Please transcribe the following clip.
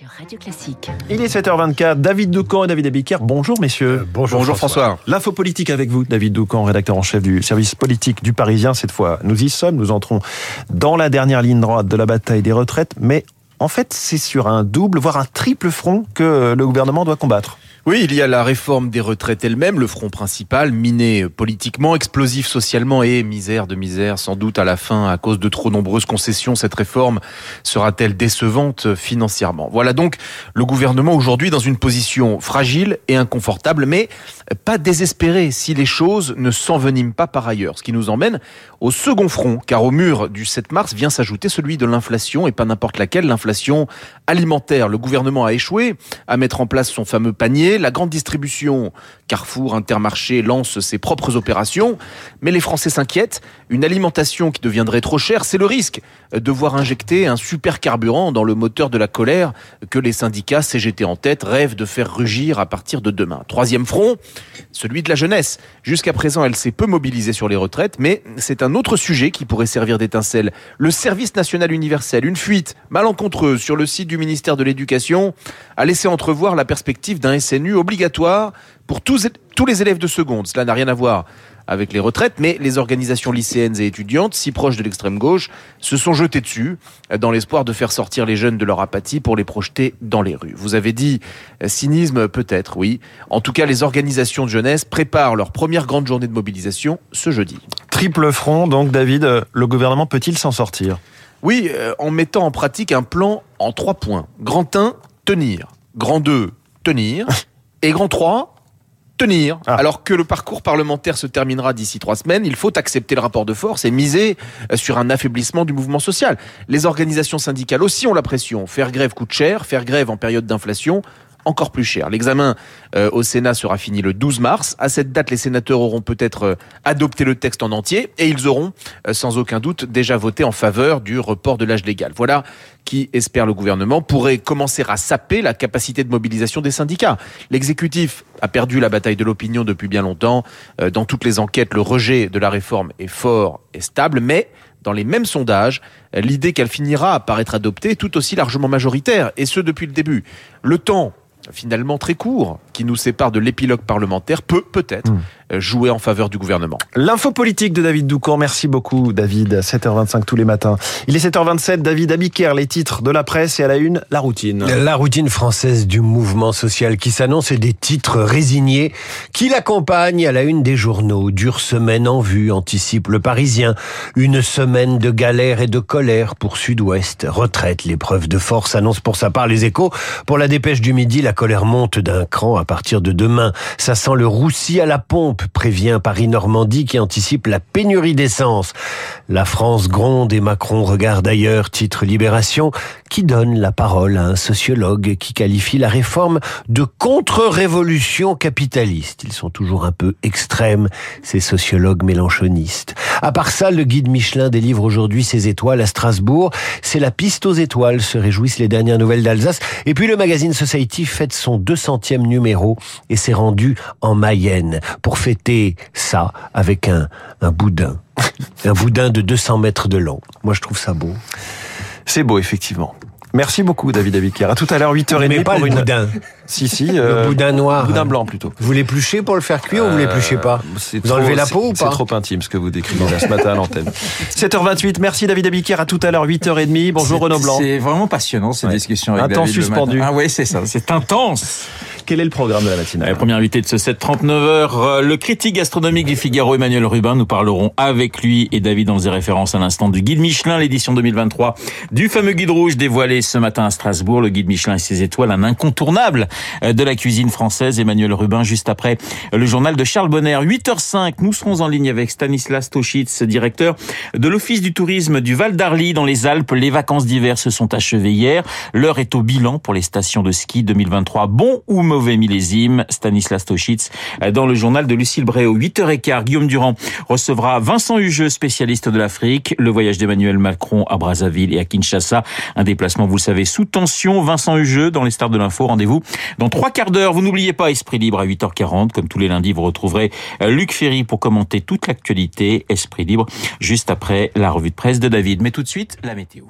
sur Radio Classique. Il est 7h24, David Doucan et David Abiker. Bonjour messieurs. bonjour, François. L'info politique avec vous, David Doucan, rédacteur en chef du service politique du Parisien. Cette fois, nous y sommes, nous entrons dans la dernière ligne droite de la bataille des retraites, mais en fait, c'est sur un double, voire un triple front que le gouvernement doit combattre. Oui, il y a la réforme des retraites elle-même, le front principal, miné politiquement, explosif socialement et misère de misère, sans doute à la fin, à cause de trop nombreuses concessions, cette réforme sera-t-elle décevante financièrement? Voilà donc le gouvernement aujourd'hui dans une position fragile et inconfortable, mais pas désespéré si les choses ne s'enveniment pas par ailleurs. Ce qui nous emmène au second front, car au mur du 7 mars vient s'ajouter celui de l'inflation, et pas n'importe laquelle, l'inflation alimentaire. Le gouvernement a échoué à mettre en place son fameux panier la grande distribution, Carrefour, Intermarché, lance ses propres opérations. Mais les Français s'inquiètent. Une alimentation qui deviendrait trop chère, c'est le risque de voir injecter un super carburant dans le moteur de la colère que les syndicats CGT en tête rêvent de faire rugir à partir de demain. Troisième front, celui de la jeunesse. Jusqu'à présent, elle s'est peu mobilisée sur les retraites, mais c'est un autre sujet qui pourrait servir d'étincelle. Le service national universel, une fuite malencontreuse sur le site du ministère de l'Éducation, a laissé entrevoir la perspective d'un SNU obligatoire pour tous, tous les élèves de seconde. Cela n'a rien à voir avec les retraites, mais les organisations lycéennes et étudiantes, si proches de l'extrême gauche, se sont jetées dessus dans l'espoir de faire sortir les jeunes de leur apathie pour les projeter dans les rues. Vous avez dit euh, cynisme peut-être, oui. En tout cas, les organisations de jeunesse préparent leur première grande journée de mobilisation ce jeudi. Triple front, donc David, euh, le gouvernement peut-il s'en sortir? Oui, euh, en mettant en pratique un plan en trois points. Grand 1, tenir. Grand 2, tenir. Et grand 3, tenir. Ah. Alors que le parcours parlementaire se terminera d'ici trois semaines, il faut accepter le rapport de force et miser euh, sur un affaiblissement du mouvement social. Les organisations syndicales aussi ont la pression. Faire grève coûte cher, faire grève en période d'inflation encore plus cher. L'examen euh, au Sénat sera fini le 12 mars. À cette date, les sénateurs auront peut-être euh, adopté le texte en entier et ils auront euh, sans aucun doute déjà voté en faveur du report de l'âge légal. Voilà qui, espère le gouvernement, pourrait commencer à saper la capacité de mobilisation des syndicats. L'exécutif a perdu la bataille de l'opinion depuis bien longtemps. Dans toutes les enquêtes, le rejet de la réforme est fort et stable, mais dans les mêmes sondages, l'idée qu'elle finira par être adoptée est tout aussi largement majoritaire, et ce depuis le début. Le temps finalement très court qui nous sépare de l'épilogue parlementaire peut peut-être euh, jouer en faveur du gouvernement. L'info politique de David Doucan. Merci beaucoup David. 7h25 tous les matins. Il est 7h27. David Abiker, les titres de la presse et à la une, la routine. La routine française du mouvement social qui s'annonce et des titres résignés qui l'accompagnent à la une des journaux. Dure semaine en vue, anticipe le Parisien. Une semaine de galère et de colère pour Sud-Ouest. Retraite, l'épreuve de force annonce pour sa part les échos. Pour la dépêche du midi, la colère monte d'un cran à partir de demain. Ça sent le roussi à la pompe, prévient Paris-Normandie qui anticipe la pénurie d'essence. La France gronde et Macron regarde ailleurs, titre Libération, qui donne la parole à un sociologue qui qualifie la réforme de contre-révolution capitaliste. Ils sont toujours un peu extrêmes, ces sociologues mélanchonistes. À part ça, le guide Michelin délivre aujourd'hui ses étoiles à Strasbourg. C'est la piste aux étoiles, se réjouissent les dernières nouvelles d'Alsace. Et puis le magazine Society fête son 200e numéro et s'est rendu en Mayenne pour fêter ça avec un, un boudin. un boudin de 200 mètres de long. Moi, je trouve ça beau. C'est beau, effectivement. Merci beaucoup, David Abiker. À tout à l'heure, 8h30. Mais pas pour le boudin. Si, si. le euh, boudin noir. Boudin blanc, plutôt. Vous l'épluchez pour le faire cuire ou vous l'épluchez pas euh, Vous enlevez la peau ou pas C'est trop intime, ce que vous décrivez ce matin à l'antenne. 7h28. Merci, David Abiker. À tout à l'heure, 8h30. Bonjour, Renaud Blanc. C'est vraiment passionnant, ces discussions avec Un temps suspendu. Ah oui, c'est ça. C'est intense. Quel est le programme de la matinale La première invitée de ce 7-39h, euh, le critique gastronomique du Figaro, Emmanuel Rubin. Nous parlerons avec lui et David dans des références à l'instant du guide Michelin, l'édition 2023 du fameux guide rouge dévoilé ce matin à Strasbourg. Le guide Michelin et ses étoiles, un incontournable euh, de la cuisine française. Emmanuel Rubin, juste après le journal de Charles Bonner. 8h05, nous serons en ligne avec Stanislas Tochitz, directeur de l'Office du tourisme du Val d'Arly dans les Alpes. Les vacances d'hiver se sont achevées hier. L'heure est au bilan pour les stations de ski 2023. Bon ou mauvais mauvais millésime, Stanislas Tochitz, dans le journal de Lucille Bréau. 8h15, Guillaume Durand recevra Vincent Hugeux, spécialiste de l'Afrique, le voyage d'Emmanuel Macron à Brazzaville et à Kinshasa, un déplacement, vous le savez, sous tension. Vincent Hugeux dans les stars de l'info, rendez-vous dans trois quarts d'heure. Vous n'oubliez pas Esprit Libre à 8h40, comme tous les lundis, vous retrouverez Luc Ferry pour commenter toute l'actualité. Esprit Libre, juste après la revue de presse de David. Mais tout de suite, la météo.